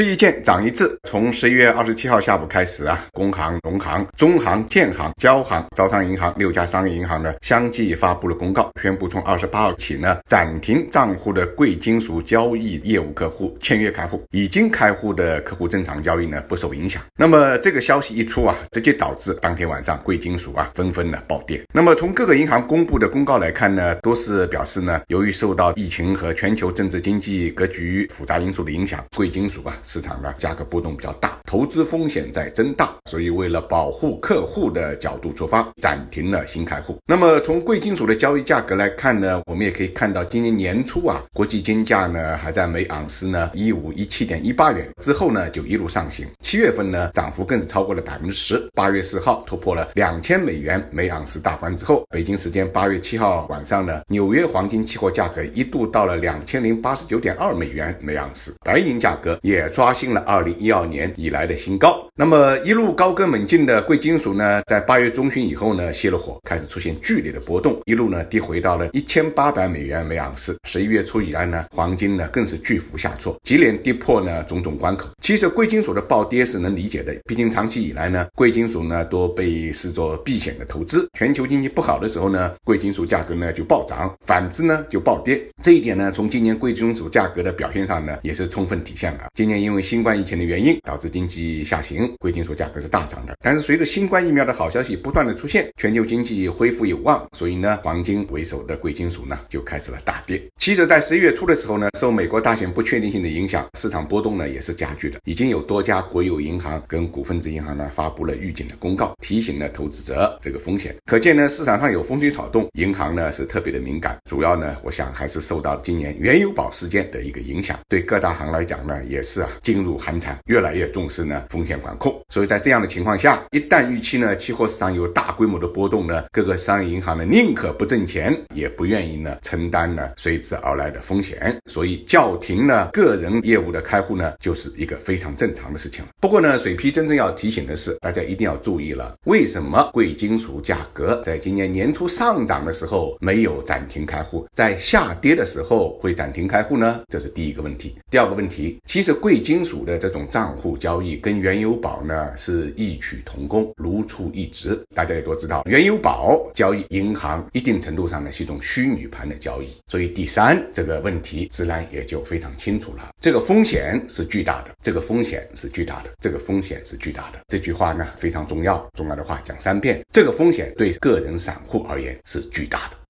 吃一堑长一智。从十一月二十七号下午开始啊，工行、农行、中行、建行、交行、招商银行六家商业银行呢，相继发布了公告，宣布从二十八号起呢，暂停账户的贵金属交易业务客户签约开户，已经开户的客户正常交易呢不受影响。那么这个消息一出啊，直接导致当天晚上贵金属啊纷纷的暴跌。那么从各个银行公布的公告来看呢，都是表示呢，由于受到疫情和全球政治经济格局复杂因素的影响，贵金属啊。市场呢价格波动比较大，投资风险在增大，所以为了保护客户的角度出发，暂停了新开户。那么从贵金属的交易价格来看呢，我们也可以看到，今年年初啊，国际金价呢还在每盎司呢一五一七点一八元，之后呢就一路上行，七月份呢涨幅更是超过了百分之十。八月四号突破了两千美元每盎司大关之后，北京时间八月七号晚上呢，纽约黄金期货价格一度到了两千零八十九点二美元每盎司，白银价格也。刷新了二零一二年以来的新高。那么一路高歌猛进的贵金属呢，在八月中旬以后呢，熄了火，开始出现剧烈的波动，一路呢跌回到了一千八百美元每盎司。十一月初以来呢，黄金呢更是巨幅下挫，接连跌破呢种种关口。其实贵金属的暴跌是能理解的，毕竟长期以来呢，贵金属呢都被视作避险的投资。全球经济不好的时候呢，贵金属价格呢就暴涨，反之呢就暴跌。这一点呢，从今年贵金属价格的表现上呢，也是充分体现了。今年因为新冠疫情的原因，导致经济下行，贵金属价格是大涨的。但是随着新冠疫苗的好消息不断的出现，全球经济恢复有望，所以呢，黄金为首的贵金属呢就开始了大跌。其实，在十一月初的时候呢，受美国大选不确定性的影响，市场波动呢也是加剧的。已经有多家国有银行跟股份制银行呢发布了预警的公告，提醒了投资者这个风险。可见呢，市场上有风吹草动，银行呢是特别的敏感。主要呢，我想还是受到今年原油宝事件的一个影响。对各大行来讲呢，也是啊进入。寒蝉越来越重视呢风险管控，所以在这样的情况下，一旦预期呢期货市场有大规模的波动呢，各个商业银行呢宁可不挣钱，也不愿意呢承担呢随之而来的风险，所以叫停呢个人业务的开户呢就是一个非常正常的事情。不过呢，水批真正要提醒的是，大家一定要注意了，为什么贵金属价格在今年年初上涨的时候没有暂停开户，在下跌的时候会暂停开户呢？这是第一个问题。第二个问题，其实贵金属。的这种账户交易跟原油宝呢是异曲同工，如出一辙。大家也都知道，原油宝交易银行一定程度上呢是一种虚拟盘的交易，所以第三这个问题自然也就非常清楚了。这个风险是巨大的，这个风险是巨大的，这个风险是巨大的。这句话呢非常重要，重要的话讲三遍。这个风险对个人散户而言是巨大的。